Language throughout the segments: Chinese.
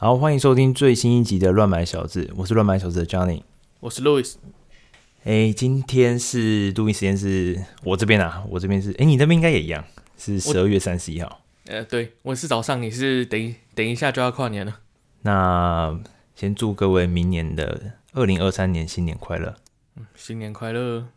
好，欢迎收听最新一集的《乱买小子》，我是乱买小子的 Johnny，我是 Louis。哎，今天是录音时间，是我这边啊，我这边是，哎，你那边应该也一样，是十二月三十一号。呃，对，我是早上，你是等一等一下就要跨年了。那先祝各位明年的二零二三年新年快乐。嗯，新年快乐。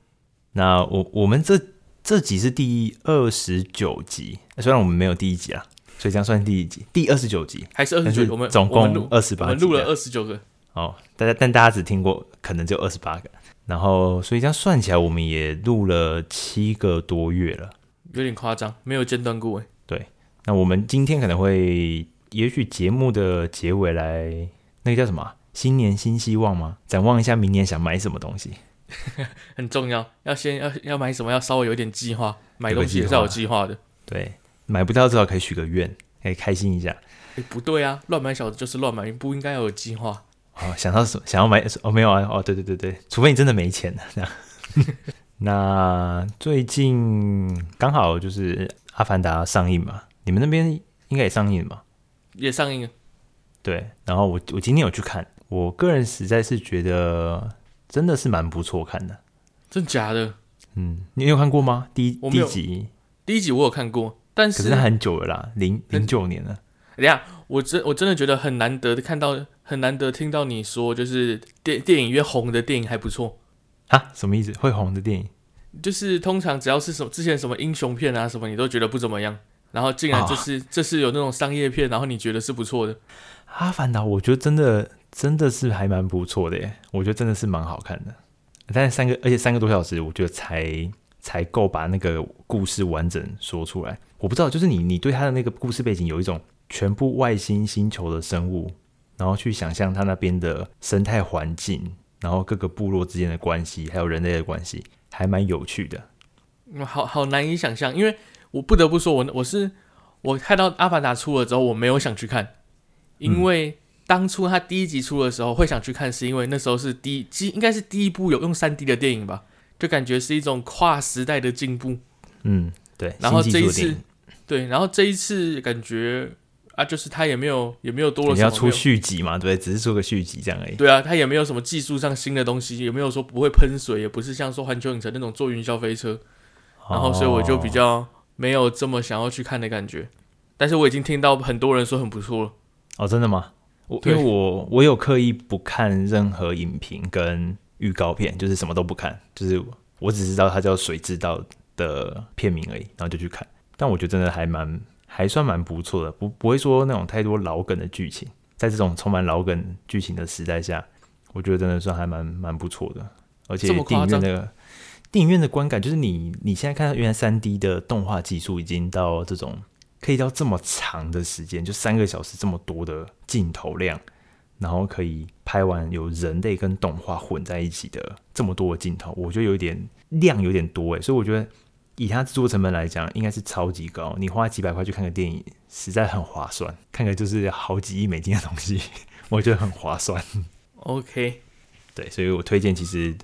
那我我们这这集是第二十九集，虽然我们没有第一集啊，所以这样算第一集，第二十九集还是二十九？我们总共二十八集，录了二十九个。哦，大家但大家只听过可能就二十八个，然后所以这样算起来，我们也录了七个多月了，有点夸张，没有间断过哎。对，那我们今天可能会，也许节目的结尾来，那个叫什么？新年新希望吗？展望一下明年想买什么东西。很重要，要先要要买什么，要稍微有点计划。买东西也是要有计划的。对，买不到至少可以许个愿，可以开心一下。哎，不对啊，乱买小子就是乱买，不应该要有计划。哦，想到什么想要买哦，没有啊，哦，对对对对，除非你真的没钱了。这样。那最近刚好就是《阿凡达》上映嘛，你们那边应该也上映嘛？也上映了。对，然后我我今天有去看，我个人实在是觉得。真的是蛮不错看的，真假的？嗯，你有看过吗？第一第一集，第一集我有看过，但是可是很久了啦，零零九年了。等下，我真我真的觉得很难得的看到，很难得听到你说，就是电电影院红的电影还不错啊？什么意思？会红的电影，就是通常只要是什么之前什么英雄片啊什么，你都觉得不怎么样，然后竟然就是、哦、这是有那种商业片，然后你觉得是不错的。阿凡达，我觉得真的。真的是还蛮不错的耶，我觉得真的是蛮好看的。但是三个，而且三个多小时，我觉得才才够把那个故事完整说出来。我不知道，就是你你对他的那个故事背景有一种全部外星星球的生物，然后去想象他那边的生态环境，然后各个部落之间的关系，还有人类的关系，还蛮有趣的。好好难以想象，因为我不得不说，我我是我看到《阿凡达》出了之后，我没有想去看，因为。当初他第一集出的时候会想去看，是因为那时候是第一，应该是第一部有用三 D 的电影吧，就感觉是一种跨时代的进步。嗯，对。然后这一次，对，然后这一次感觉啊，就是他也没有也没有多了什么，你要出续集嘛，对，只是出个续集这样而已。对啊，他也没有什么技术上新的东西，也没有说不会喷水，也不是像说环球影城那种坐云霄飞车。然后所以我就比较没有这么想要去看的感觉。但是我已经听到很多人说很不错了。哦，真的吗？我因为我我有刻意不看任何影评跟预告片，就是什么都不看，就是我只知道它叫《水之道》的片名而已，然后就去看。但我觉得真的还蛮还算蛮不错的，不不会说那种太多老梗的剧情，在这种充满老梗剧情的时代下，我觉得真的算还蛮蛮不错的。而且电影院的电影院的观感，就是你你现在看到原来三 D 的动画技术已经到这种。可以到这么长的时间，就三个小时这么多的镜头量，然后可以拍完有人类跟动画混在一起的这么多的镜头，我觉得有点量有点多诶，所以我觉得以它制作成本来讲，应该是超级高。你花几百块去看个电影，实在很划算。看个就是好几亿美金的东西，我觉得很划算。OK，对，所以我推荐其实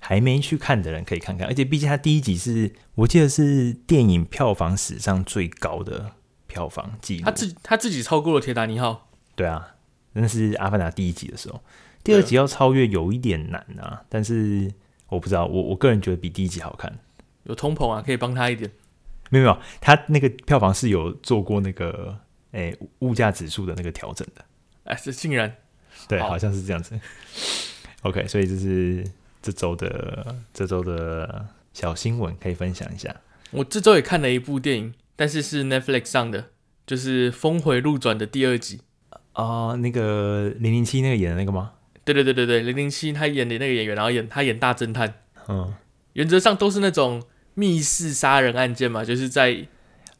还没去看的人可以看看，而且毕竟它第一集是我记得是电影票房史上最高的。票房记录，他自他自己超过了《铁达尼号》。对啊，那是《阿凡达》第一集的时候，第二集要超越有一点难啊。但是我不知道，我我个人觉得比第一集好看。有通膨啊，可以帮他一点。没有没有，他那个票房是有做过那个诶、欸、物价指数的那个调整的。哎，这竟然对，好像是这样子。OK，所以这是这周的这周的小新闻，可以分享一下。我这周也看了一部电影。但是是 Netflix 上的，就是《峰回路转》的第二集啊，那个零零七那个演的那个吗？对对对对对，零零七他演的那个演员，然后演他演大侦探，嗯，原则上都是那种密室杀人案件嘛，就是在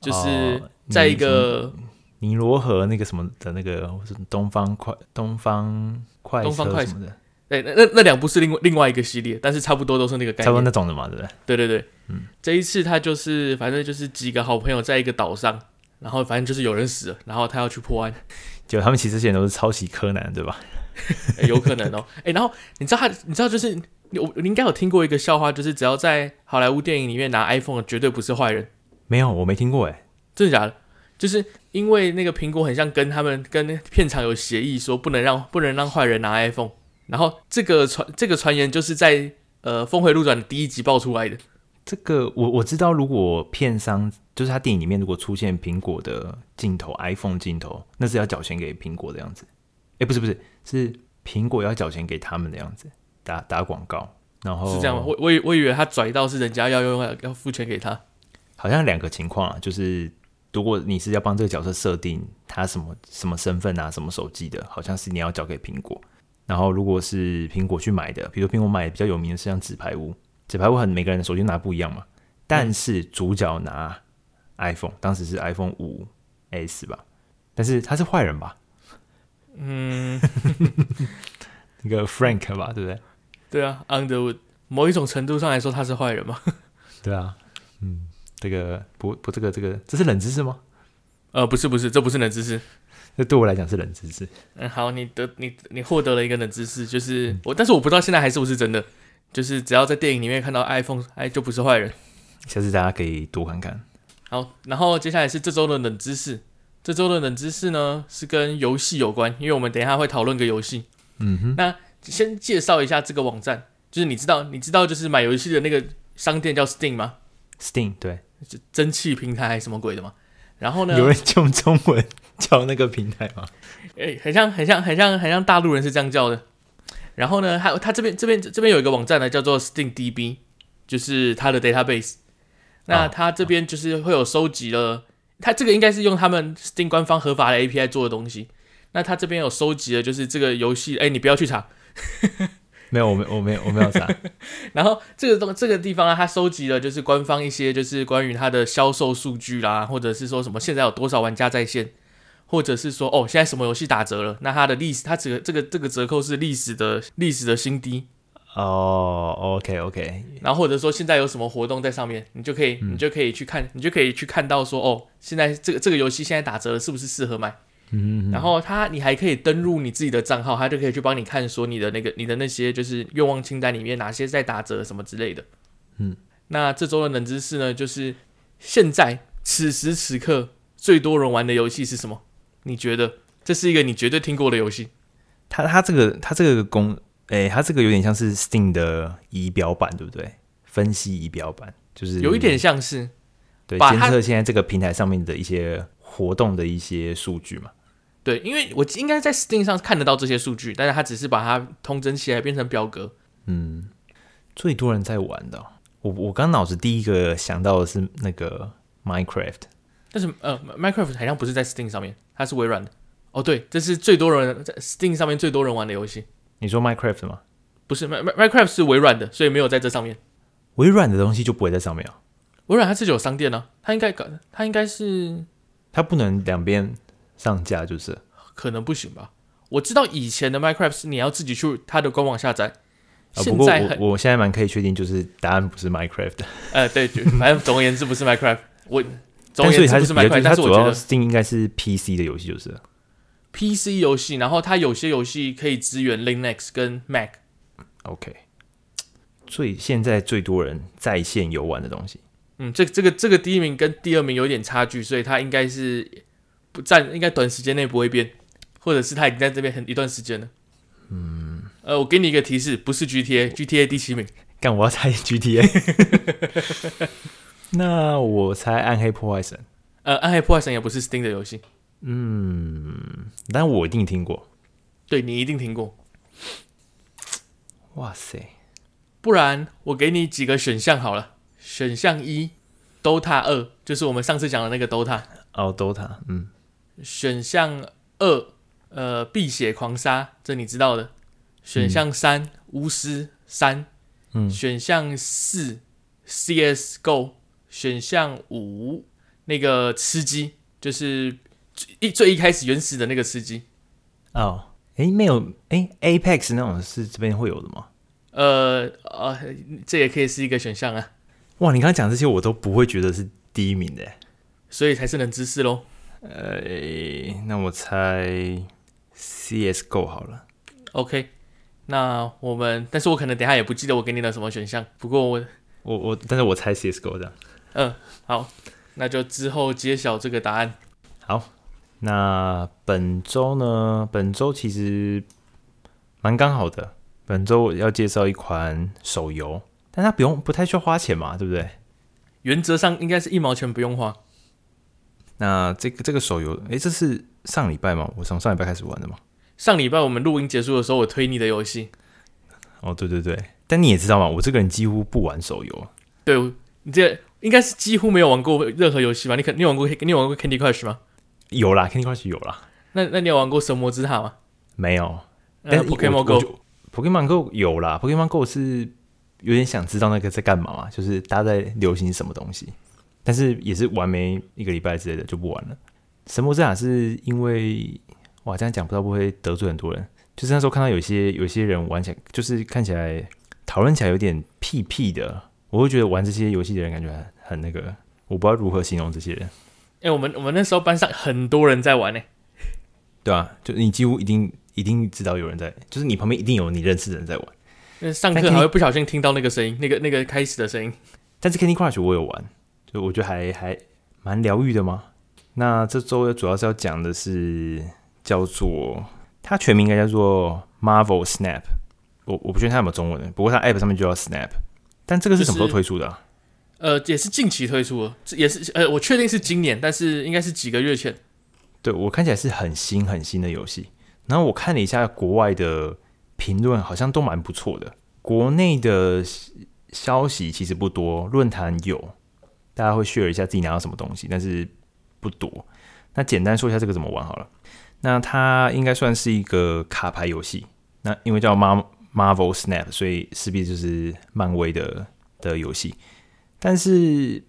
就是在一个尼罗河那个什么的那个东方快东方快东方快什么的。对，那那那两部是另外另外一个系列，但是差不多都是那个概念，差不多那种的嘛，对不对？对对对，嗯，这一次他就是反正就是几个好朋友在一个岛上，然后反正就是有人死了，然后他要去破案。就他们其实之前都是抄袭柯南，对吧？欸、有可能哦。哎、欸，然后你知道他，你知道就是你你应该有听过一个笑话，就是只要在好莱坞电影里面拿 iPhone 的绝对不是坏人。没有，我没听过哎，真的假的？就是因为那个苹果很像跟他们跟片场有协议，说不能让不能让坏人拿 iPhone。然后这个传这个传言就是在呃《峰回路转》的第一集爆出来的。这个我我知道，如果片商就是他电影里面如果出现苹果的镜头，iPhone 镜头，那是要缴钱给苹果的样子。哎，不是不是，是苹果要缴钱给他们的样子，打打广告。然后是这样吗？我我以我以为他拽到是人家要用要付钱给他。好像两个情况啊，就是如果你是要帮这个角色设定他什么什么身份啊，什么手机的，好像是你要交给苹果。然后如果是苹果去买的，比如苹果买的比较有名的是像纸牌屋。纸牌屋很每个人的手机拿不一样嘛，但是主角拿 iPhone，当时是 iPhone 五 S 吧，但是他是坏人吧？嗯，那个 Frank 吧，对不对？对啊，Underwood，某一种程度上来说他是坏人嘛？对啊，嗯，这个不不，这个这个这是冷知识吗？呃，不是不是，这不是冷知识，这对我来讲是冷知识。嗯，好，你得你你获得了一个冷知识，就是我，但是我不知道现在还是不是真的。就是只要在电影里面看到 iPhone，哎，就不是坏人。下次大家可以多看看。好，然后接下来是这周的冷知识。这周的冷知识呢，是跟游戏有关，因为我们等一下会讨论个游戏。嗯哼。那先介绍一下这个网站，就是你知道，你知道就是买游戏的那个商店叫 Steam 吗？Steam 对，就蒸汽平台还是什么鬼的吗？然后呢？有人用中文叫那个平台吗？哎，很像，很像，很像，很像大陆人是这样叫的。然后呢，还有他这边这边这边有一个网站呢，叫做 SteamDB，就是它的 database。那它这边就是会有收集了，它这个应该是用他们 Steam 官方合法的 API 做的东西。那它这边有收集了，就是这个游戏，哎，你不要去查，没有，我没，我没有，我没有查。然后这个东这个地方啊，它收集了就是官方一些就是关于它的销售数据啦，或者是说什么现在有多少玩家在线。或者是说，哦，现在什么游戏打折了？那它的历史，它这个这个这个折扣是历史的历史的新低哦。OK OK。然后或者说现在有什么活动在上面，你就可以、嗯、你就可以去看，你就可以去看到说，哦，现在这个这个游戏现在打折了，是不是适合买？嗯，嗯。然后它你还可以登录你自己的账号，它就可以去帮你看说你的那个你的那些就是愿望清单里面哪些在打折什么之类的。嗯。那这周的冷知识呢，就是现在此时此刻最多人玩的游戏是什么？你觉得这是一个你绝对听过的游戏？它它这个它这个功，哎、欸，它这个有点像是 Steam 的仪表板，对不对？分析仪表板就是有一点像是，对，监测现在这个平台上面的一些活动的一些数据嘛。对，因为我应该在 Steam 上看得到这些数据，但是它只是把它通整起来变成表格。嗯，最多人在玩的，我我刚脑子第一个想到的是那个 Minecraft。但是呃，Minecraft 好像不是在 Steam 上面，它是微软的。哦，对，这是最多人在 Steam 上面最多人玩的游戏。你说 Minecraft 吗？不是，Minecraft 是微软的，所以没有在这上面。微软的东西就不会在上面啊？微软它自己有商店呢、啊，它应该搞，它应该是，它不能两边上架，就是可能不行吧？我知道以前的 Minecraft 是你要自己去它的官网下载。啊、不过我我现在蛮可以确定，就是答案不是 Minecraft。呃，对，反正总而言之不是 Minecraft。我。但所以它是蛮快，但是我觉得 Steam 应该是 PC 的游戏，就是 PC 游戏。然后它有些游戏可以支援 Linux 跟 Mac。OK，最现在最多人在线游玩的东西，嗯，这这个这个第一名跟第二名有点差距，所以它应该是不占，应该短时间内不会变，或者是它已经在这边很一段时间了。嗯，呃，我给你一个提示，不是 GTA，GTA 第七名。干，我要猜 GTA。那我猜《暗黑破坏神》。呃，《暗黑破坏神》也不是 Steam 的游戏。嗯，但我一定听过。对，你一定听过。哇塞！不然我给你几个选项好了。选项一，Dota 二，就是我们上次讲的那个 Dota。哦，Dota，嗯。选项二，呃，碧血狂杀，这你知道的。选项三，嗯，巫师三。嗯。选项四，CSGO。选项五，那个吃鸡就是一最一开始原始的那个吃鸡。哦，诶，没有，诶，Apex 那种是这边会有的吗？呃呃，这也可以是一个选项啊。哇，你刚刚讲这些我都不会觉得是第一名的，所以才是冷知识喽。呃，那我猜 CSGO 好了。OK，那我们，但是我可能等下也不记得我给你的什么选项。不过我我我，但是我猜 CSGO 这样。嗯，好，那就之后揭晓这个答案。好，那本周呢？本周其实蛮刚好的。本周我要介绍一款手游，但它不用，不太需要花钱嘛，对不对？原则上应该是一毛钱不用花。那这个这个手游，诶，这是上礼拜吗？我从上礼拜开始玩的吗？上礼拜我们录音结束的时候，我推你的游戏。哦，对对对，但你也知道嘛，我这个人几乎不玩手游。对，你这应该是几乎没有玩过任何游戏吧？你肯你有玩过你有玩过 Candy Crush 吗？有啦，Candy Crush 有啦。那那你有玩过神魔之塔吗？没有。但 Pokemon Go，Pokemon Go 有啦。Pokemon Go 是有点想知道那个在干嘛嘛，就是大家在流行什么东西。但是也是玩没一个礼拜之类的就不玩了。神魔之塔是因为哇，这样讲不知道会不会得罪很多人。就是那时候看到有些有些人玩起来，就是看起来讨论起来有点屁屁的，我会觉得玩这些游戏的人感觉很很那个，我不知道如何形容这些人。哎、欸，我们我们那时候班上很多人在玩呢，对啊，就你几乎一定一定知道有人在，就是你旁边一定有你认识的人在玩。那上课还会不小心听到那个声音，那个那个开始的声音。但是 Candy Crush 我有玩，就我觉得还还蛮疗愈的嘛。那这周主要是要讲的是叫做它全名应该叫做 Marvel Snap，我我不确定它有没有中文的，不过它 App 上面就叫 Snap。但这个是什么时候推出的啊？呃，也是近期推出的，也是呃，我确定是今年，但是应该是几个月前。对，我看起来是很新很新的游戏，然后我看了一下国外的评论，好像都蛮不错的。国内的消息其实不多，论坛有，大家会 share 一下自己拿到什么东西，但是不多。那简单说一下这个怎么玩好了。那它应该算是一个卡牌游戏，那因为叫 Mar Marvel Snap，所以势必就是漫威的的游戏。但是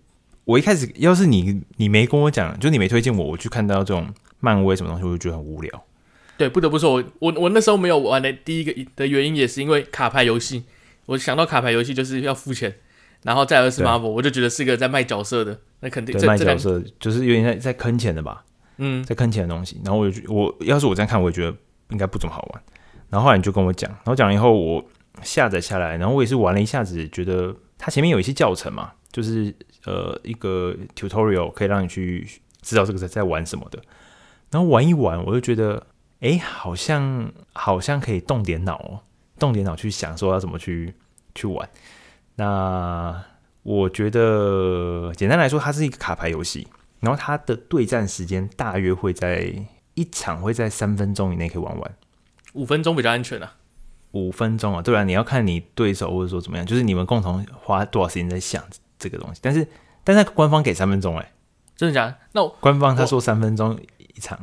我一开始，要是你你没跟我讲，就你没推荐我，我去看到这种漫威什么东西，我就觉得很无聊。对，不得不说，我我我那时候没有玩的第一个的原因，也是因为卡牌游戏。我想到卡牌游戏就是要付钱，然后再而是 Marvel，我就觉得是个在卖角色的，那肯定对卖角色就是有点在在坑钱的吧？嗯，在坑钱的东西。然后我就我要是我这样看，我也觉得应该不怎么好玩。然后后来你就跟我讲，然后讲了以后我下载下来，然后我也是玩了一下子，觉得它前面有一些教程嘛。就是呃一个 tutorial 可以让你去知道这个在在玩什么的，然后玩一玩，我就觉得哎，好像好像可以动点脑哦，动点脑去想说要怎么去去玩。那我觉得简单来说，它是一个卡牌游戏，然后它的对战时间大约会在一场会在三分钟以内可以玩完，五分钟比较安全啊。五分钟啊，对啊，你要看你对手或者说怎么样，就是你们共同花多少时间在想。这个东西，但是，但是官方给三分钟哎，真的假的？那官方他说三分钟一场，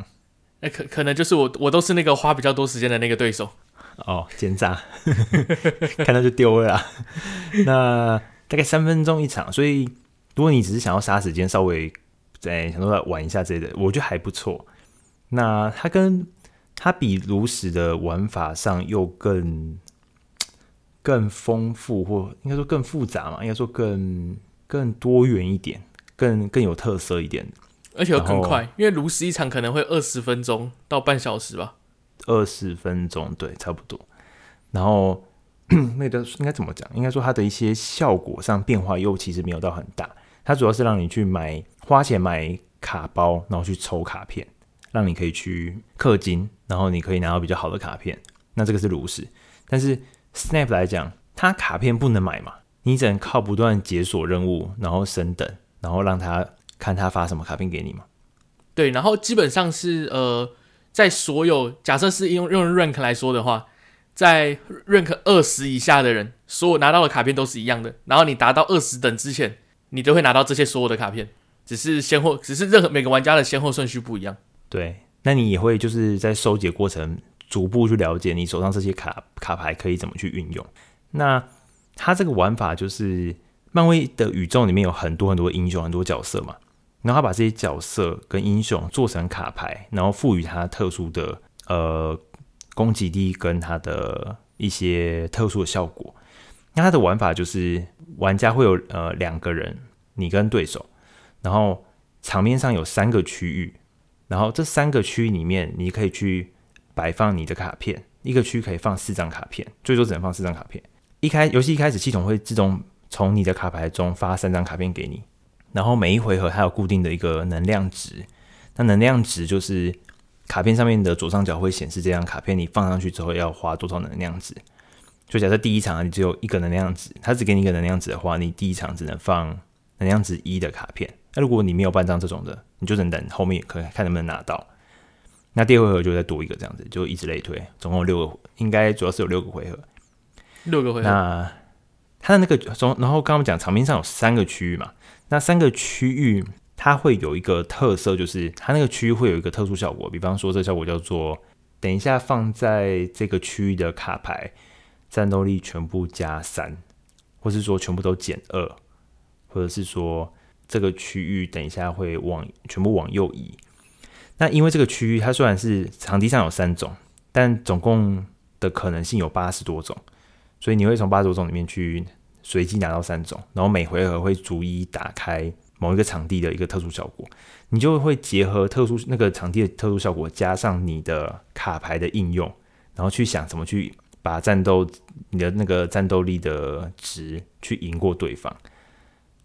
哎，可可能就是我我都是那个花比较多时间的那个对手哦，奸诈，看到就丢了啦。那大概三分钟一场，所以如果你只是想要杀时间，稍微在想说玩一下之类的，我觉得还不错。那它跟它比炉石的玩法上又更。更丰富，或应该说更复杂嘛？应该说更更多元一点，更更有特色一点，而且又更快。因为炉石一场可能会二十分钟到半小时吧，二十分钟对，差不多。然后 那个应该怎么讲？应该说它的一些效果上变化又其实没有到很大。它主要是让你去买花钱买卡包，然后去抽卡片，让你可以去氪金，然后你可以拿到比较好的卡片。那这个是炉石，但是。Snap 来讲，它卡片不能买嘛，你只能靠不断解锁任务，然后升等，然后让他看他发什么卡片给你嘛。对，然后基本上是呃，在所有假设是用用 rank 来说的话，在 rank 二十以下的人，所有拿到的卡片都是一样的。然后你达到二十等之前，你都会拿到这些所有的卡片，只是先后，只是任何每个玩家的先后顺序不一样。对，那你也会就是在收集过程。逐步去了解你手上这些卡卡牌可以怎么去运用。那它这个玩法就是漫威的宇宙里面有很多很多英雄、很多角色嘛，然后他把这些角色跟英雄做成卡牌，然后赋予它特殊的呃攻击力跟它的一些特殊的效果。那它的玩法就是玩家会有呃两个人，你跟对手，然后场面上有三个区域，然后这三个区域里面你可以去。摆放你的卡片，一个区可以放四张卡片，最多只能放四张卡片。一开游戏一开始，系统会自动从你的卡牌中发三张卡片给你，然后每一回合它有固定的一个能量值，那能量值就是卡片上面的左上角会显示这张卡片你放上去之后要花多少能量值。就假设第一场你只有一个能量值，它只给你一个能量值的话，你第一场只能放能量值一的卡片。那如果你没有半张这种的，你就能等后面可看能不能拿到。那第二回合就再多一个这样子，就以此类推，总共有六个，应该主要是有六个回合。六个回合。那它的那个从，然后刚刚讲场面上有三个区域嘛，那三个区域它会有一个特色，就是它那个区域会有一个特殊效果，比方说这个效果叫做，等一下放在这个区域的卡牌。战斗力全部加三，或是说全部都减二，或者是说这个区域等一下会往全部往右移。那因为这个区域它虽然是场地上有三种，但总共的可能性有八十多种，所以你会从八十多种里面去随机拿到三种，然后每回合会逐一打开某一个场地的一个特殊效果，你就会结合特殊那个场地的特殊效果，加上你的卡牌的应用，然后去想怎么去。把战斗你的那个战斗力的值去赢过对方，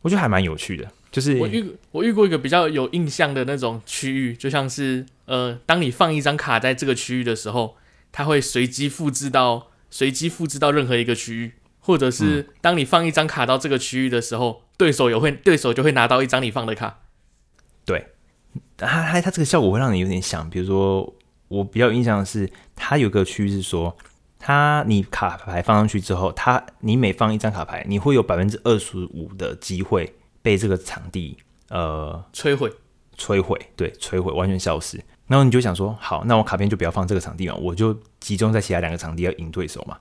我觉得还蛮有趣的。就是我遇我遇过一个比较有印象的那种区域，就像是呃，当你放一张卡在这个区域的时候，它会随机复制到随机复制到任何一个区域，或者是当你放一张卡到这个区域的时候，对手也会对手就会拿到一张你放的卡。对，它它它这个效果会让你有点想，比如说我比较有印象的是，它有个区域是说。它，你卡牌放上去之后，它你每放一张卡牌，你会有百分之二十五的机会被这个场地呃摧毁，摧毁，对，摧毁，完全消失。然后你就想说，好，那我卡片就不要放这个场地嘛，我就集中在其他两个场地要赢对手嘛。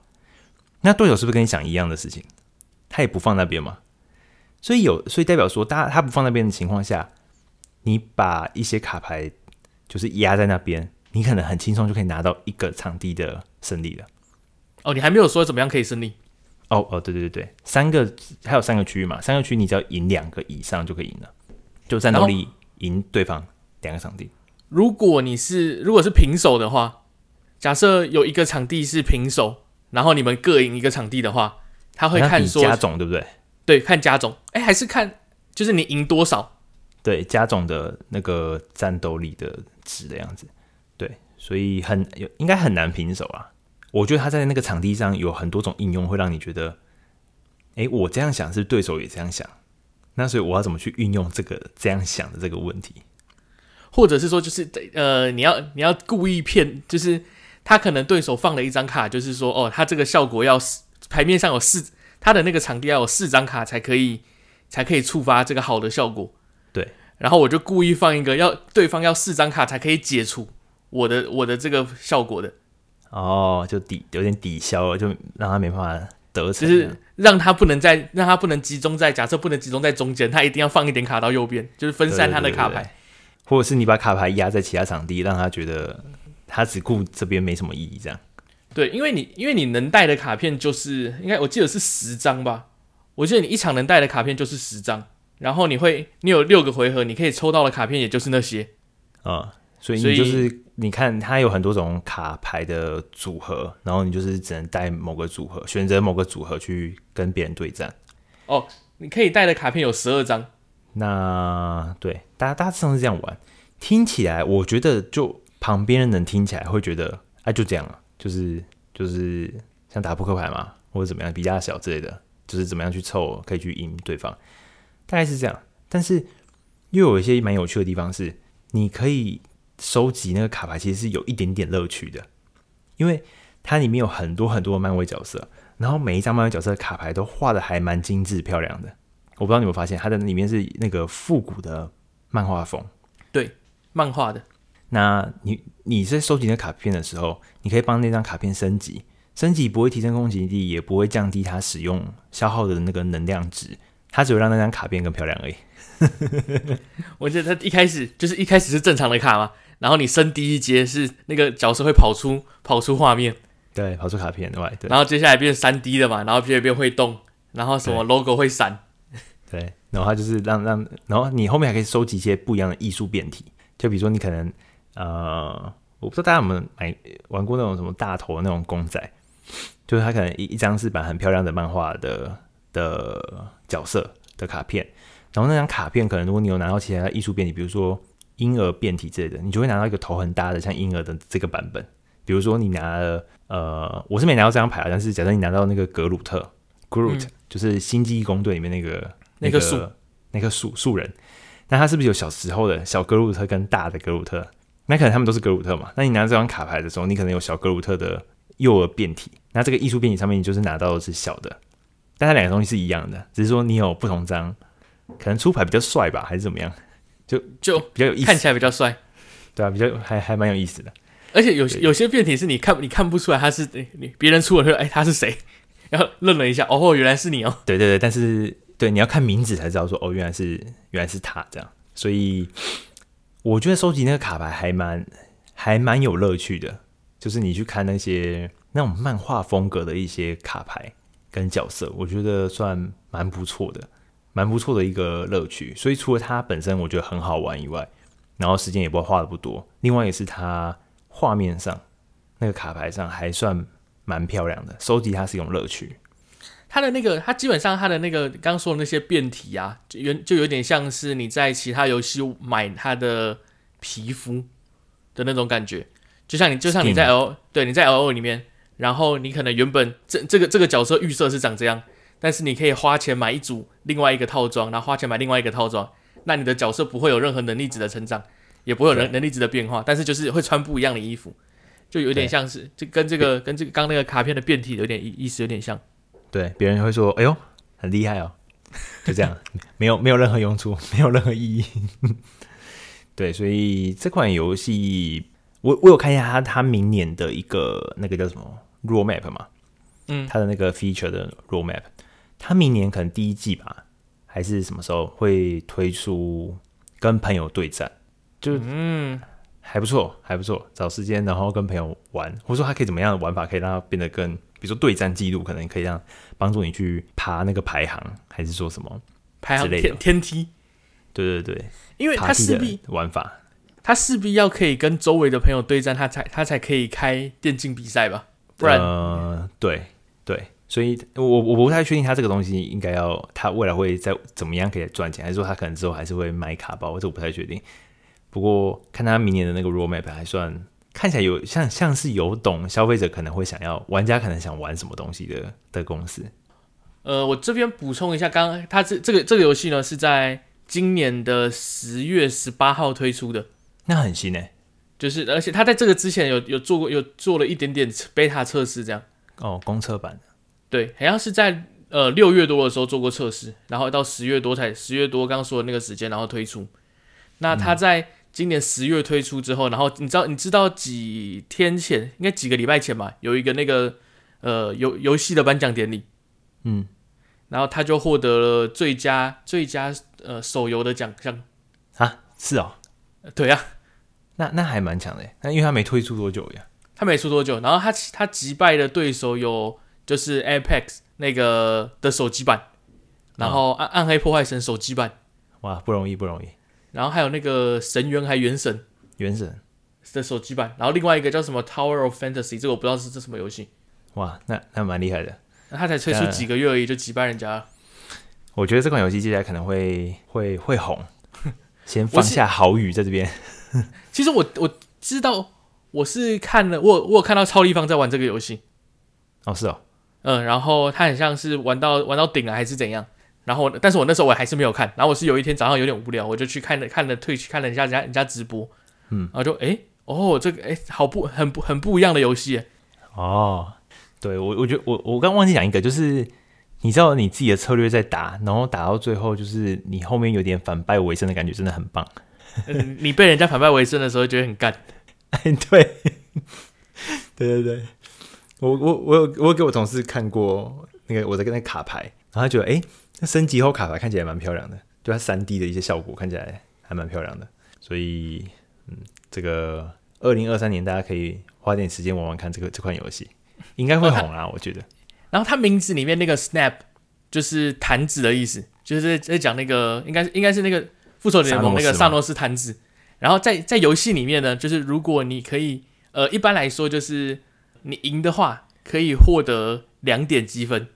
那对手是不是跟你想一样的事情？他也不放那边嘛。所以有，所以代表说，他他不放那边的情况下，你把一些卡牌就是压在那边，你可能很轻松就可以拿到一个场地的胜利了。哦，你还没有说怎么样可以胜利？哦哦，对对对对，三个还有三个区域嘛，三个区域你只要赢两个以上就可以赢了，就战斗力赢对方两个场地。如果你是如果是平手的话，假设有一个场地是平手，然后你们各赢一个场地的话，他会看说加总对不对？对，看加总，哎，还是看就是你赢多少？对，加总的那个战斗力的值的样子。对，所以很有应该很难平手啊。我觉得他在那个场地上有很多种应用，会让你觉得，哎，我这样想是，是对手也这样想，那所以我要怎么去运用这个这样想的这个问题？或者是说，就是呃，你要你要故意骗，就是他可能对手放了一张卡，就是说，哦，他这个效果要牌面上有四，他的那个场地要有四张卡才可以才可以触发这个好的效果。对，然后我就故意放一个要对方要四张卡才可以解除我的我的这个效果的。哦，就抵有点抵消了，就让他没办法得逞，就是让他不能再让他不能集中在假设不能集中在中间，他一定要放一点卡到右边，就是分散他的卡牌，对对对对，或者是你把卡牌压在其他场地，让他觉得他只顾这边没什么意义，这样。对，因为你因为你能带的卡片就是应该我记得是十张吧，我记得你一场能带的卡片就是十张，然后你会你有六个回合，你可以抽到的卡片也就是那些，啊、嗯，所以你就是。你看，它有很多种卡牌的组合，然后你就是只能带某个组合，选择某个组合去跟别人对战。哦，你可以带的卡片有十二张。那对，大家大家常是这样玩，听起来我觉得就旁边的人听起来会觉得，哎，就这样了，就是就是像打扑克牌嘛，或者怎么样比大小之类的，就是怎么样去凑可以去赢对方，大概是这样。但是又有一些蛮有趣的地方是，你可以。收集那个卡牌其实是有一点点乐趣的，因为它里面有很多很多的漫威角色，然后每一张漫威角色的卡牌都画的还蛮精致漂亮的。我不知道你有没有发现，它的里面是那个复古的漫画风，对，漫画的。那你你在收集那卡片的时候，你可以帮那张卡片升级，升级不会提升攻击力，也不会降低它使用消耗的那个能量值，它只会让那张卡片更漂亮而已。我觉得它一开始就是一开始是正常的卡嘛。然后你升第一阶是那个角色会跑出跑出画面，对，跑出卡片对，对。然后接下来变三 D 的嘛，然后变变会动，然后什么 logo 会闪，对。然后它就是让让，然后你后面还可以收集一些不一样的艺术变体，就比如说你可能呃，我不知道大家有没有买玩过那种什么大头的那种公仔，就是它可能一一张是把很漂亮的漫画的的角色的卡片，然后那张卡片可能如果你有拿到其他艺术变体，比如说。婴儿变体之类的，你就会拿到一个头很大的像婴儿的这个版本。比如说你拿了呃，我是没拿到这张牌啊，但是假设你拿到那个格鲁特 Groot，、嗯、就是星际异攻队里面那个那个树那棵树树人，那他是不是有小时候的小格鲁特跟大的格鲁特？那可能他们都是格鲁特嘛？那你拿这张卡牌的时候，你可能有小格鲁特的幼儿变体，那这个艺术变体上面你就是拿到的是小的，但它两个东西是一样的，只是说你有不同张，可能出牌比较帅吧，还是怎么样？就就比较有意思，看起来比较帅，对啊，比较还还蛮有意思的。而且有有些变体是你看你看不出来他是你别人出了说哎他是谁，然后愣了一下哦原来是你哦，对对对，但是对你要看名字才知道说哦原来是原来是他这样，所以我觉得收集那个卡牌还蛮还蛮有乐趣的，就是你去看那些那种漫画风格的一些卡牌跟角色，我觉得算蛮不错的，蛮不错的一个乐趣。所以除了它本身我觉得很好玩以外，然后时间也不会花的不多，另外也是它。画面上那个卡牌上还算蛮漂亮的，收集它是一种乐趣。它的那个，它基本上它的那个刚刚说的那些变体啊，就有就有点像是你在其他游戏买它的皮肤的那种感觉，就像你就像你在 L 对你在 L O 里面，然后你可能原本这这个这个角色预设是长这样，但是你可以花钱买一组另外一个套装，然后花钱买另外一个套装，那你的角色不会有任何能力值的成长。也不会有能能力值的变化，但是就是会穿不一样的衣服，就有点像是，就跟这个跟这个刚那个卡片的变体有点意意思有点像。对，别人会说：“哎呦，很厉害哦。”就这样，没有没有任何用处，没有任何意义。对，所以这款游戏，我我有看一下它它明年的一个那个叫什么 roadmap 嘛，嗯，它的那个 feature 的 roadmap，它明年可能第一季吧，还是什么时候会推出跟朋友对战？就嗯，还不错，还不错。找时间，然后跟朋友玩，或者说他可以怎么样的玩法，可以让它变得更，比如说对战记录，可能可以让帮助你去爬那个排行，还是说什么排行天天梯？对对对，因为他势必玩法，他势必要可以跟周围的朋友对战，他才他才可以开电竞比赛吧？不然，呃，对对，所以我我不太确定他这个东西应该要他未来会在怎么样可以赚钱，还是说他可能之后还是会卖卡包？这我不太确定。不过看他明年的那个 roadmap 还算看起来有像像是有懂消费者可能会想要玩家可能想玩什么东西的的公司。呃，我这边补充一下，刚刚他这这个这个游戏呢是在今年的十月十八号推出的，那很新诶。就是而且他在这个之前有有做过有做了一点点 beta 测试这样。哦，公测版的。对，好像是在呃六月多的时候做过测试，然后到十月多才十月多刚刚说的那个时间，然后推出。那他在。嗯今年十月推出之后，然后你知道你知道几天前，应该几个礼拜前吧，有一个那个呃游游戏的颁奖典礼，嗯，然后他就获得了最佳最佳呃手游的奖项啊，是哦，对呀、啊，那那还蛮强的，那因为他没推出多久呀，他没出多久，然后他他击败的对手有就是 Apex 那个的手机版，然后暗暗黑破坏神手机版，哇，不容易不容易。然后还有那个神原还原神，原神的手机版，然后另外一个叫什么 Tower of Fantasy，这个我不知道是这什么游戏。哇，那那蛮厉害的。那他才推出几个月而已就击败人家。我觉得这款游戏接下来可能会会会红。先放下好语在这边。其实我我知道，我是看了我我有看到超立方在玩这个游戏。哦，是哦。嗯，然后他很像是玩到玩到顶了还是怎样。然后，但是我那时候我还是没有看。然后我是有一天早上有点无聊，我就去看了看了退去看了一下人家人家直播，嗯，然后就哎哦这个哎好不很不很不一样的游戏哦。对我我觉得我我刚忘记讲一个，就是你知道你自己的策略在打，然后打到最后就是你后面有点反败为胜的感觉，真的很棒。嗯、你被人家反败为胜的时候，觉得很干。哎，对，对对对，我我我有我有给我同事看过那个我在跟那个卡牌，然后他觉得哎。那升级后卡牌看起来蛮漂亮的，就它三 D 的一些效果看起来还蛮漂亮的，所以嗯，这个二零二三年大家可以花点时间玩玩看这个这款游戏，应该会红啊，我觉得。然后它名字里面那个 Snap 就是弹指的意思，就是在讲那个应该应该是那个复仇者联盟那个萨诺斯弹指。然后在在游戏里面呢，就是如果你可以呃一般来说就是你赢的话可以获得两点积分。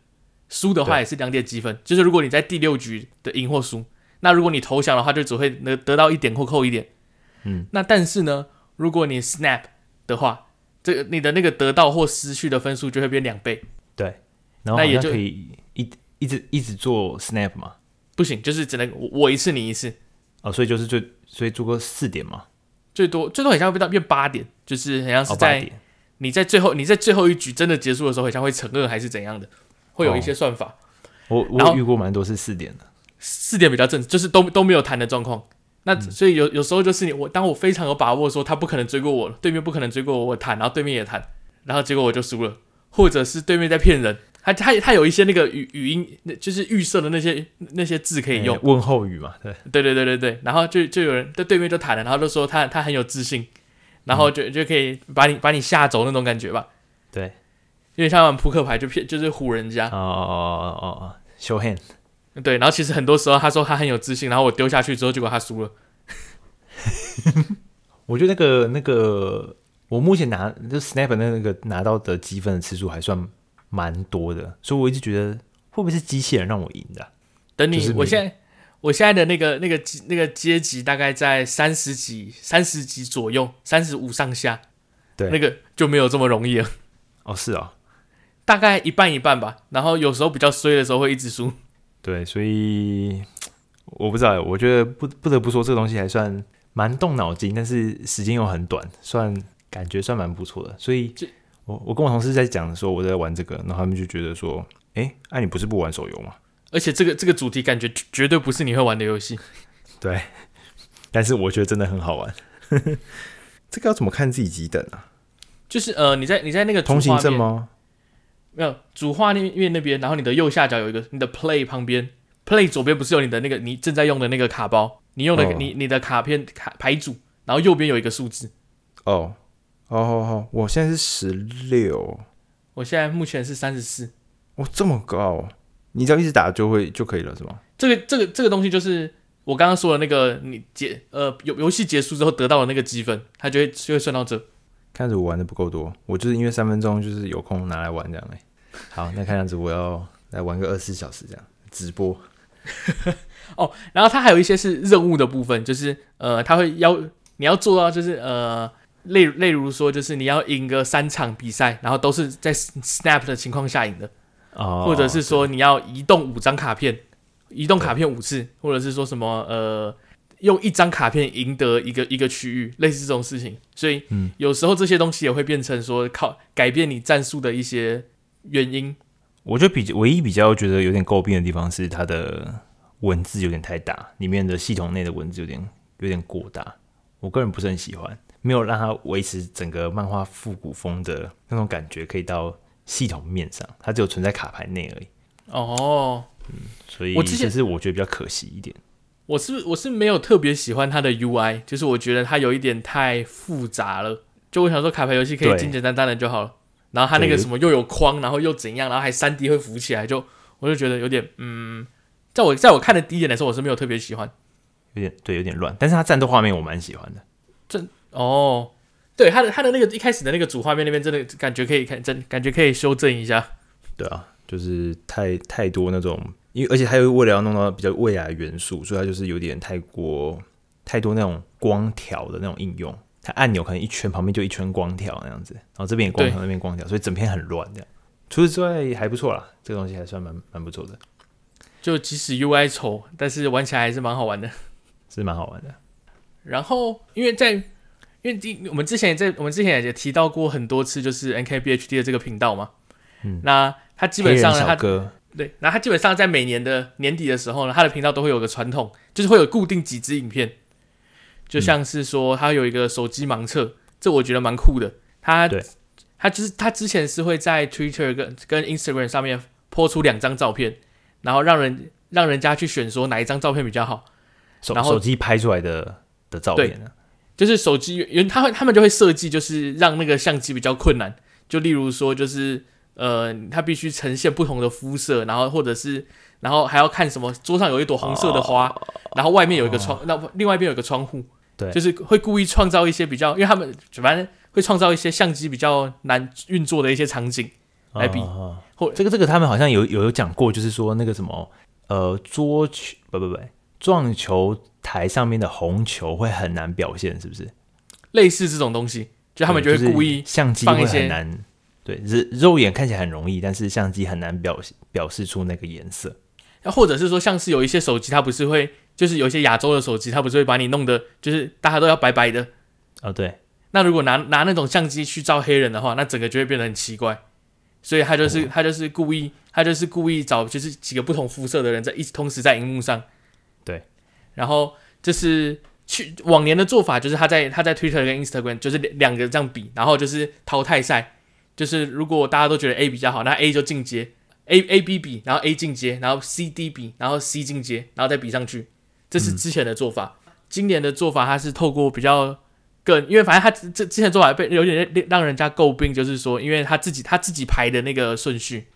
输的话也是两点积分，就是如果你在第六局的赢或输，那如果你投降的话，就只会得得到一点或扣一点。嗯，那但是呢，如果你 Snap 的话，这个你的那个得到或失去的分数就会变两倍。对，然后那也就可以一一直一直做 Snap 嘛？不行，就是只能我一次你一次。哦，所以就是最所以做个四点嘛，最多最多好像会变到变八点，就是好像是在你在最后你在最后一局真的结束的时候，好像会乘二还是怎样的，会有一些算法。哦、我我遇过蛮多是四点的，四点比较正，就是都都没有谈的状况。那、嗯、所以有有时候就是你我当我非常有把握说他不可能追过我，对面不可能追过我，我弹，然后对面也谈，然后结果我就输了，或者是对面在骗人，他他他有一些那个语语音，那就是预设的那些那些字可以用、欸、问候语嘛，对。对对对对对，然后就就有人在对面就谈了，然后就说他他很有自信，然后就、嗯、就可以把你把你吓走那种感觉吧，对，因为像玩扑克牌就骗就是唬人家，哦哦哦哦哦，show hand。对，然后其实很多时候他说他很有自信，然后我丢下去之后，结果他输了。我觉得那个那个，我目前拿就 Snap 那个拿到的积分的次数还算蛮多的，所以我一直觉得会不会是机器人让我赢的啊？等你，就是我现在我现在的那个那个那个阶级大概在三十几、三十几左右，三十五上下，对，那个就没有这么容易了。哦，是哦，大概一半一半吧。然后有时候比较衰的时候会一直输。对，所以我不知道，我觉得不不得不说，这个东西还算蛮动脑筋，但是时间又很短，算感觉算蛮不错的。所以我我跟我同事在讲的时候，我在玩这个，然后他们就觉得说，哎，哎，你不是不玩手游吗？而且这个这个主题感觉绝对不是你会玩的游戏。对，但是我觉得真的很好玩。这个要怎么看自己几等啊？就是呃，你在你在那个通行证吗？没有主画面那边，然后你的右下角有一个你的 Play 旁边，Play 左边不是有你的那个你正在用的那个卡包，你用的、oh. 你你的卡片卡牌组，然后右边有一个数字。哦，哦好好，我现在是十六，我现在目前是三十四。哇，这么高，你只要一直打就会就可以了，是吗？这个这个这个东西就是我刚刚说的那个，你结呃游游戏结束之后得到的那个积分，它就会就会算到这。看着我玩的不够多，我就是因为三分钟就是有空拿来玩这样哎。好，那看样子我要来玩个二十四小时这样直播。哦，然后它还有一些是任务的部分，就是呃，它会要你要做到，就是呃，例例如说，就是你要赢个三场比赛，然后都是在 Snap 的情况下赢的，哦，或者是说你要移动五张卡片，移动卡片五次，或者是说什么呃。用一张卡片赢得一个一个区域，类似这种事情，所以有时候这些东西也会变成说靠改变你战术的一些原因。我觉得比唯一比较觉得有点诟病的地方是它的文字有点太大，里面的系统内的文字有点有点过大，我个人不是很喜欢，没有让它维持整个漫画复古风的那种感觉，可以到系统面上，它只有存在卡牌内而已。哦，嗯，所以我之前是我觉得比较可惜一点。我是我是没有特别喜欢它的 UI，就是我觉得它有一点太复杂了。就我想说，卡牌游戏可以简简单单的就好了。然后它那个什么又有框，然后又怎样，然后还三 D 会浮起来，就我就觉得有点嗯，在我在我看的第一眼来说，我是没有特别喜欢，有点对，有点乱。但是它战斗画面我蛮喜欢的。这哦，对，他的他的那个一开始的那个主画面那边真的感觉可以看，真感觉可以修正一下。对啊，就是太太多那种。因为而且还有为了要弄到比较未来的元素，所以它就是有点太过太多那种光条的那种应用。它按钮可能一圈旁边就一圈光条那样子，然后这边也光条，那边光条，所以整片很乱这样。除此之外还不错啦，这个东西还算蛮蛮不错的。就即使 UI 丑，但是玩起来还是蛮好玩的，是蛮好玩的。然后因为在因为第我们之前也在我们之前也提到过很多次，就是 NKBHD 的这个频道嘛，嗯，那他基本上呢，它对，然后他基本上在每年的年底的时候呢，他的频道都会有个传统，就是会有固定几支影片，就像是说他有一个手机盲测，这我觉得蛮酷的。他对。他就是他之前是会在 Twitter 跟跟 Instagram 上面 po 出两张照片，然后让人让人家去选说哪一张照片比较好。然后手机拍出来的的照片呢，就是手机，因为他会他们就会设计，就是让那个相机比较困难，就例如说就是。呃，它必须呈现不同的肤色，然后或者是，然后还要看什么？桌上有一朵红色的花，哦、然后外面有一个窗，那、哦、另外一边有一个窗户，对，就是会故意创造一些比较，因为他们反正会创造一些相机比较难运作的一些场景来比。哦、或这个这个他们好像有有有讲过，就是说那个什么，呃，桌球不不不，撞球台上面的红球会很难表现，是不是？类似这种东西，就他们就会故意相机会很难，对，肉肉眼看起来很容易，但是相机很难表表示出那个颜色。那或者是说，像是有一些手机，它不是会，就是有一些亚洲的手机，它不是会把你弄得，就是大家都要白白的。哦，对。那如果拿拿那种相机去照黑人的话，那整个就会变得很奇怪。所以他就是、哦、他就是故意，他就是故意找就是几个不同肤色的人在一起同时在荧幕上。对。然后这是去往年的做法，就是他在他在 Twitter 跟 Instagram 就是两两个这样比，然后就是淘汰赛，就是如果大家都觉得 A 比较好，那 A 就进阶，A A B 比，然后 A 进阶，然后 C D 比，然后 C 进阶，然后再比上去。这是之前的做法。嗯、今年的做法，他是透过比较。更，因为反正他这之前做法被有点让人家诟病，就是说，因为他自己他自己排的那个顺序，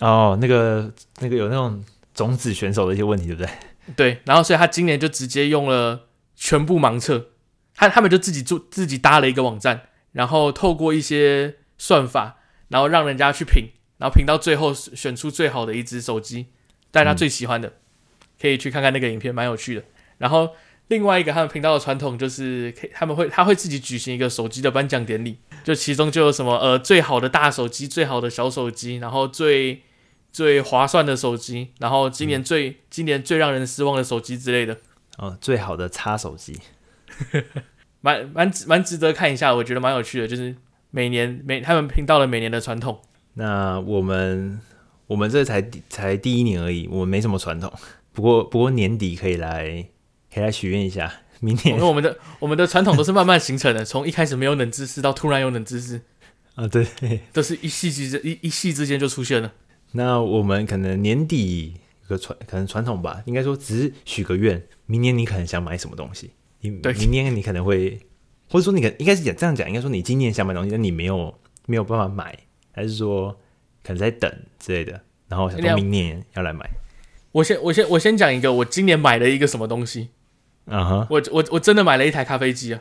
哦，那个那个有那种种子选手的一些问题，对不对？对，然后所以他今年就直接用了全部盲测，他他们就自己做自己搭了一个网站，然后透过一些算法，然后让人家去评，然后评到最后选出最好的一只手机，大家最喜欢的，可以去看看那个影片，蛮有趣的。然后。另外一个他们频道的传统就是，他们会他会自己举行一个手机的颁奖典礼，就其中就有什么呃最好的大手机、最好的小手机，然后最最划算的手机，然后今年最、嗯、今年最让人失望的手机之类的。哦，最好的叉手机，蛮蛮蛮值得看一下，我觉得蛮有趣的，就是每年每他们频道的每年的传统。那我们我们这才才第一年而已，我们没什么传统，不过不过年底可以来。可以来许愿一下，明年。因为我们的我们的传统都是慢慢形成的，从一开始没有冷知识到突然有冷知识，啊，对，都是一系之一一系之间就出现了。那我们可能年底有个传可能传统吧，应该说只是许个愿，明年你可能想买什么东西？你对，明年你可能会，或者说你可应该是讲这样讲，应该说你今年想买东西，但你没有没有办法买，还是说可能在等之类的，然后想说明年要来买。我先我先我先讲一个，我今年买了一个什么东西。啊哈！我我我真的买了一台咖啡机啊，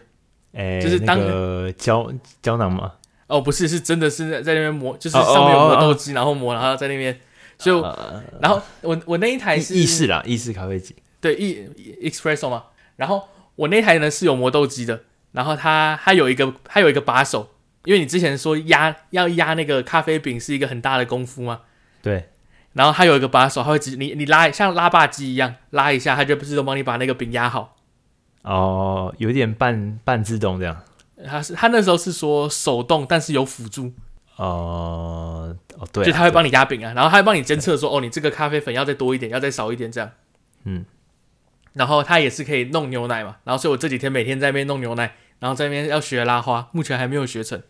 哎、欸，就是当个胶胶囊吗？哦，不是，是真的是在在那边磨，就是上面有磨豆机，然后磨，然后在那边就，然后我我那一台是意式啦，意式咖啡机，对，意 espresso 嘛。然后我那台呢是有磨豆机的，然后它它有一个它有一个把手，因为你之前说压要压那个咖啡饼是一个很大的功夫嘛，对。然后它有一个把手，它会直你你拉像拉霸机一样拉一下，它就不自动帮你把那个饼压好。哦，有点半半自动这样。它是他那时候是说手动，但是有辅助。哦哦对、啊，就他会帮你压饼啊，然后他会帮你监测说，哦，你这个咖啡粉要再多一点，要再少一点这样。嗯。然后他也是可以弄牛奶嘛，然后所以我这几天每天在那边弄牛奶，然后在那边要学拉花，目前还没有学成。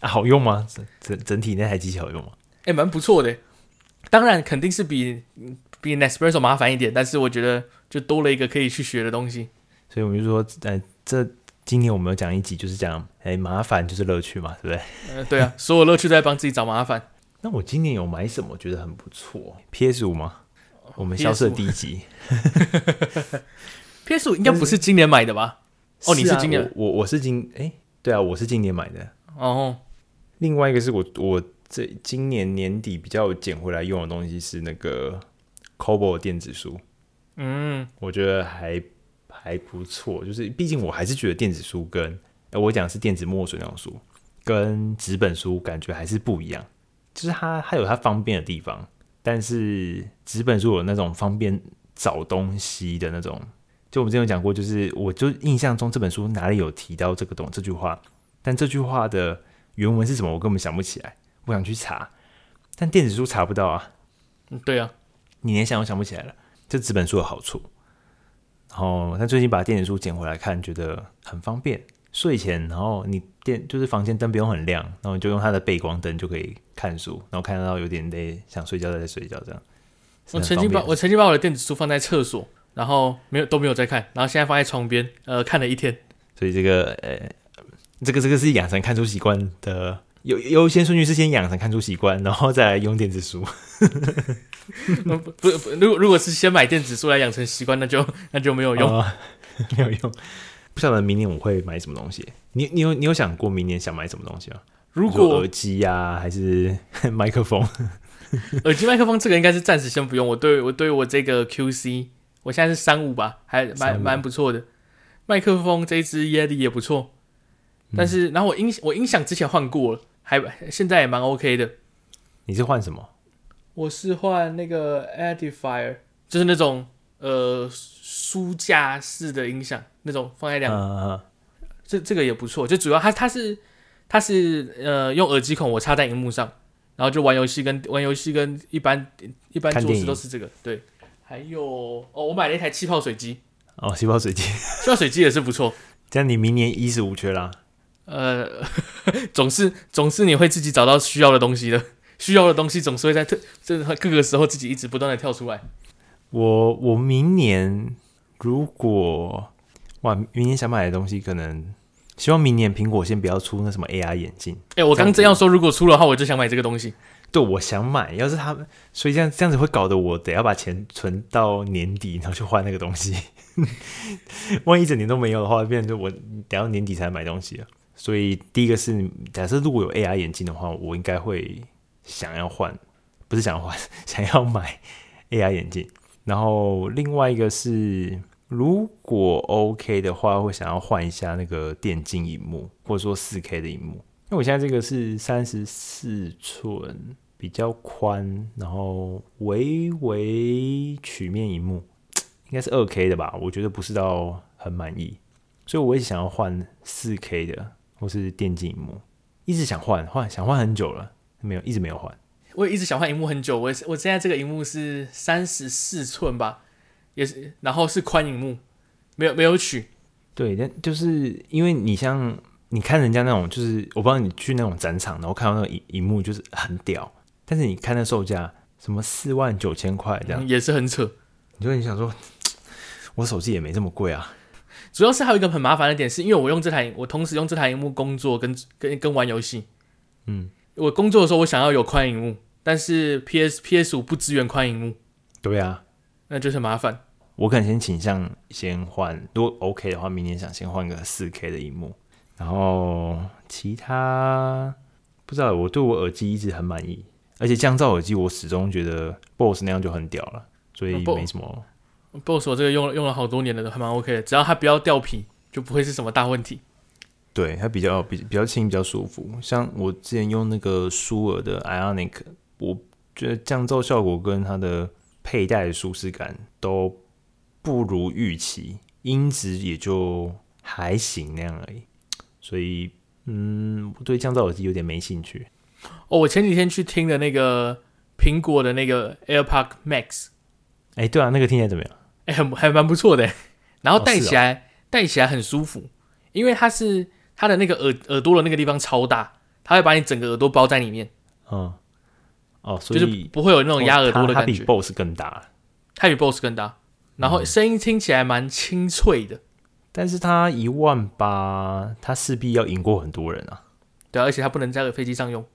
啊、好用吗？整整整体那台机器好用吗？哎，蛮不错的。当然肯定是比比 Nespresso 麻烦一点，但是我觉得就多了一个可以去学的东西。所以我们就说，呃，这今年我们有讲一集，就是讲，哎，麻烦就是乐趣嘛，对不对？呃，对啊，所有乐趣都在帮自己找麻烦。那我今年有买什么？觉得很不错？PS 五吗？我们消失的第一集。PS 五应该不是今年买的吧？哦，你是今年？我我是今，哎，对啊，我是今年买的。哦。另外一个是我我。这今年年底比较捡回来用的东西是那个 c o b o 电子书，嗯，我觉得还还不错。就是毕竟我还是觉得电子书跟我讲的是电子墨水那种书，跟纸本书感觉还是不一样。就是它它有它方便的地方，但是纸本书有那种方便找东西的那种。就我们之前有讲过，就是我就印象中这本书哪里有提到这个东这句话，但这句话的原文是什么，我根本想不起来。我想去查，但电子书查不到啊。嗯，对啊，你连想都想不起来了。这纸本书的好处，然后他最近把电子书捡回来看，觉得很方便。睡前，然后你电就是房间灯不用很亮，然后你就用它的背光灯就可以看书，然后看到有点累，想睡觉再睡觉这样。我曾经把我曾经把我的电子书放在厕所，然后没有都没有再看，然后现在放在床边，呃，看了一天。所以这个呃，这个这个是养成看书习惯的。优优先顺序是先养成看书习惯，然后再来用电子书。不不，不，如果如果是先买电子书来养成习惯，那就那就没有用，哦，没有用。不晓得明年我会买什么东西？你你有你有想过明年想买什么东西吗？如果耳机呀，啊，还是 麦克风？耳机麦克风这个应该是暂时先不用。我对我对我这个 QC 我现在是三五吧，还蛮蛮不错的。麦克风这一支耶利也不错，但是、嗯、然后我音我音响之前换过了，还现在也蛮 OK 的。你是换什么？我是换那个 Edifier，就是那种呃书架式的音响，那种放在两，嗯、这这个也不错。就主要它它是它是呃用耳机孔我插在荧幕上，然后就玩游戏跟玩游戏跟一般一般桌子都是这个。对，还有哦，我买了一台气泡水机。哦，气泡水机，气泡水机也是不错。这样你明年衣食无缺啦。呃，总是总是你会自己找到需要的东西的。需要的东西总是会在特这各个时候自己一直不断的跳出来。我我明年如果哇，明年想买的东西，可能希望明年苹果先不要出那什么 AR 眼镜。哎、欸，我刚正要说，如果出的话，我就想买这个东西。对，我想买。要是他们，所以这样这样子会搞得我得要把钱存到年底，然后去换那个东西。万一一整年都没有的话，变成就我等到年底才买东西了。所以第一个是，假设如果有 AR 眼镜的话，我应该会。想要换，不是想要换，想要买 AR 眼镜。然后另外一个是，如果 OK 的话，会想要换一下那个电竞荧幕，或者说 4K 的荧幕。因为我现在这个是三十四寸，比较宽，然后微微曲面荧幕，应该是 2K 的吧？我觉得不是到很满意，所以我也想要换 4K 的，或是电竞荧幕，一直想换，换想换很久了。没有，一直没有换。我也一直想换荧幕很久。我我现在这个荧幕是三十四寸吧，也是，然后是宽荧幕，没有没有取。对，但就是因为你像你看人家那种，就是我不知道你去那种展场，然后看到那个荧荧幕就是很屌，但是你看那售价什么四万九千块这样，也是很扯。你就你想说，我手机也没这么贵啊。主要是还有一个很麻烦的点，是因为我用这台，我同时用这台荧幕工作跟跟跟玩游戏，嗯。我工作的时候，我想要有宽荧幕，但是 PS PS 五不支援宽荧幕。对啊，那就是麻烦。我可能先倾向先换，如果 OK 的话，明年想先换个四 K 的荧幕。然后其他不知道，我对我耳机一直很满意，而且降噪耳机我始终觉得 BOSS 那样就很屌了，所以没什么。BOSS 我这个用了用了好多年了，都还蛮 OK 的，只要它不要掉皮，就不会是什么大问题。对，它比较比比较轻，比较舒服。像我之前用那个舒尔的 Ionic，我觉得降噪效果跟它的佩戴的舒适感都不如预期，音质也就还行那样而已。所以，嗯，我对降噪耳机有点没兴趣。哦，我前几天去听的那个苹果的那个 AirPod Max，哎，对啊，那个听起来怎么样？哎，很还蛮不错的。然后戴起来戴、哦哦、起来很舒服，因为它是。它的那个耳耳朵的那个地方超大，它会把你整个耳朵包在里面。嗯，哦，所以就是不会有那种压耳朵的感觉。它比 BOSS 更大，它比 BOSS 更大，然后声音听起来蛮清脆的。嗯、但是它一万八，它势必要赢过很多人啊。对啊，而且它不能在飞机上用，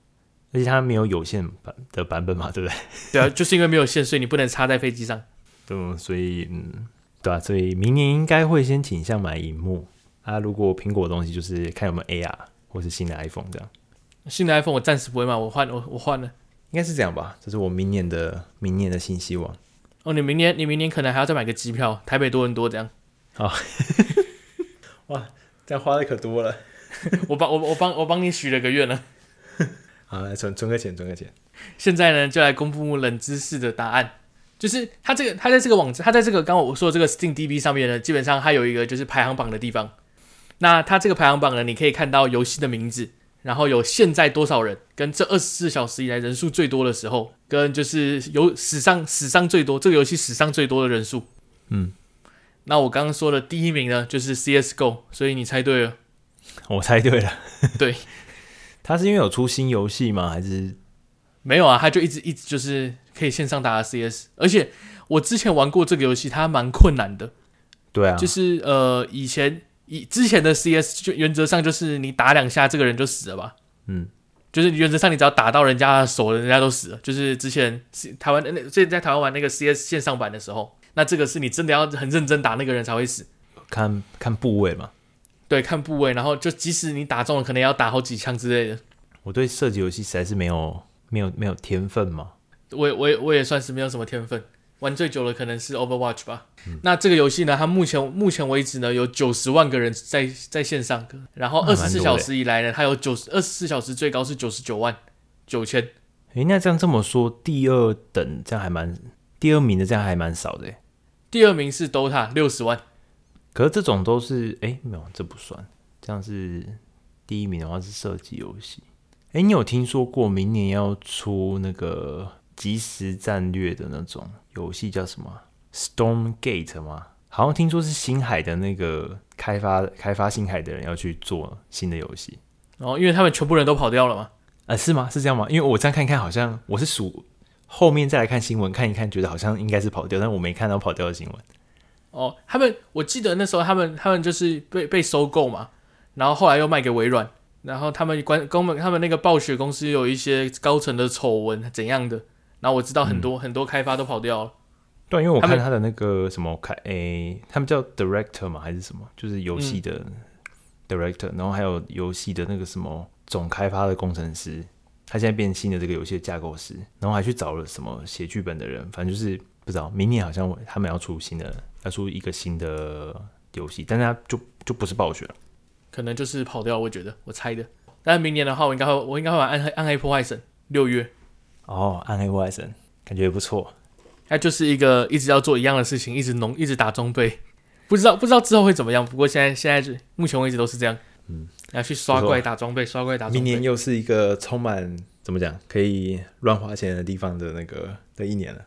而且它没有有线版的版本嘛，对不对？对啊，就是因为没有线，所以你不能插在飞机上。对，所以嗯，对啊，所以明年应该会先倾向买荧幕。啊，如果苹果的东西就是看有没有 AR 或是新的 iPhone 这样，新的 iPhone 我暂时不会买，我换我我换了，应该是这样吧？这是我明年的明年的新希望。哦，你明年你明年可能还要再买个机票，台北多伦多这样。好，哇，这样花的可多了。我帮我我帮我帮你许了个愿了。好，来存存个钱，存个钱。现在呢，就来公布冷知识的答案。就是它这个，它在这个网站，它在这个刚刚我说的这个 SteamDB 上面呢，基本上它有一个就是排行榜的地方。那它这个排行榜呢，你可以看到游戏的名字，然后有现在多少人，跟这二十四小时以来人数最多的时候，跟就是有史上史上最多这个游戏史上最多的人数。嗯，那我刚刚说的第一名呢，就是 CSGO，所以你猜对了，我猜对了。对，它是因为有出新游戏吗？还是没有啊？它就一直一直就是可以线上打 CS，而且我之前玩过这个游戏，它蛮困难的。对啊，就是呃以前。以之前的 CS 就原则上就是你打两下这个人就死了吧，嗯，就是原则上你只要打到人家的手，人家都死了。就是之前台湾那最近在台湾玩那个 CS 线上版的时候，那这个是你真的要很认真打那个人才会死。看看部位嘛，对，看部位，然后就即使你打中了，可能要打好几枪之类的。我对射击游戏实在是没有没有没有天分嘛，我我我也算是没有什么天分。玩最久的可能是 Overwatch 吧。嗯、那这个游戏呢，它目前目前为止呢，有九十万个人在在线上，然后二十四小时以来呢，它有九十二十四小时最高是九十九万九千。诶，那这样这么说，第二等这样还蛮，第二名的这样还蛮少的。第二名是 Dota 六十万，可是这种都是诶，没有，这不算。这样是第一名的话是射击游戏。诶，你有听说过明年要出那个即时战略的那种游戏叫什么？Stormgate 吗？好像听说是星海的那个开发开发星海的人要去做新的游戏。哦，因为他们全部人都跑掉了吗？啊、呃，是吗？是这样吗？因为我这样看一看，好像我是数后面再来看新闻看一看，觉得好像应该是跑掉，但我没看到跑掉的新闻。哦，他们我记得那时候他们他们就是被被收购嘛，然后后来又卖给微软。然后他们关公们他们那个暴雪公司有一些高层的丑闻怎样的，然后我知道很多、嗯、很多开发都跑掉了。对，因为我看他的那个什么开诶，他们叫 director 嘛还是什么，就是游戏的 director，、嗯、然后还有游戏的那个什么总开发的工程师，他现在变新的这个游戏的架构师，然后还去找了什么写剧本的人，反正就是不知道明年好像他们要出新的，要出一个新的游戏，但是他就就不是暴雪了。可能就是跑掉，我觉得我猜的。但是明年的话，我应该会，我应该会玩暗黑暗黑破坏神六月。哦，暗黑破坏神感觉也不错。它就是一个一直要做一样的事情，一直农，一直打装备，不知道不知道之后会怎么样。不过现在现在是目前为止都是这样。嗯，要去刷怪打装备，刷怪打装备。明年又是一个充满怎么讲可以乱花钱的地方的那个的一年了。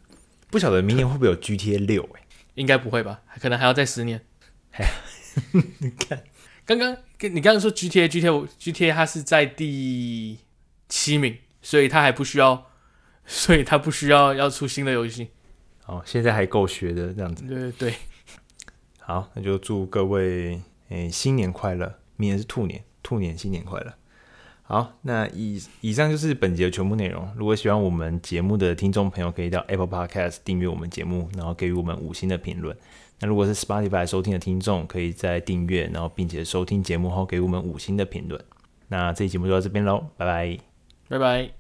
不晓得明年会不会有 GTA 六？哎，应该不会吧？可能还要再十年。你看。刚刚跟你刚刚说 GTA GTA GTA 它是在第七名，所以它还不需要，所以它不需要要出新的游戏。哦，现在还够学的这样子。对对对，好，那就祝各位诶、欸、新年快乐！明年是兔年，兔年新年快乐。好，那以以上就是本节的全部内容。如果喜欢我们节目的听众朋友，可以到 Apple Podcast 订阅我们节目，然后给予我们五星的评论。那如果是 Spotify 收听的听众，可以在订阅，然后并且收听节目后给我们五星的评论。那这期节目就到这边喽，拜拜，拜拜。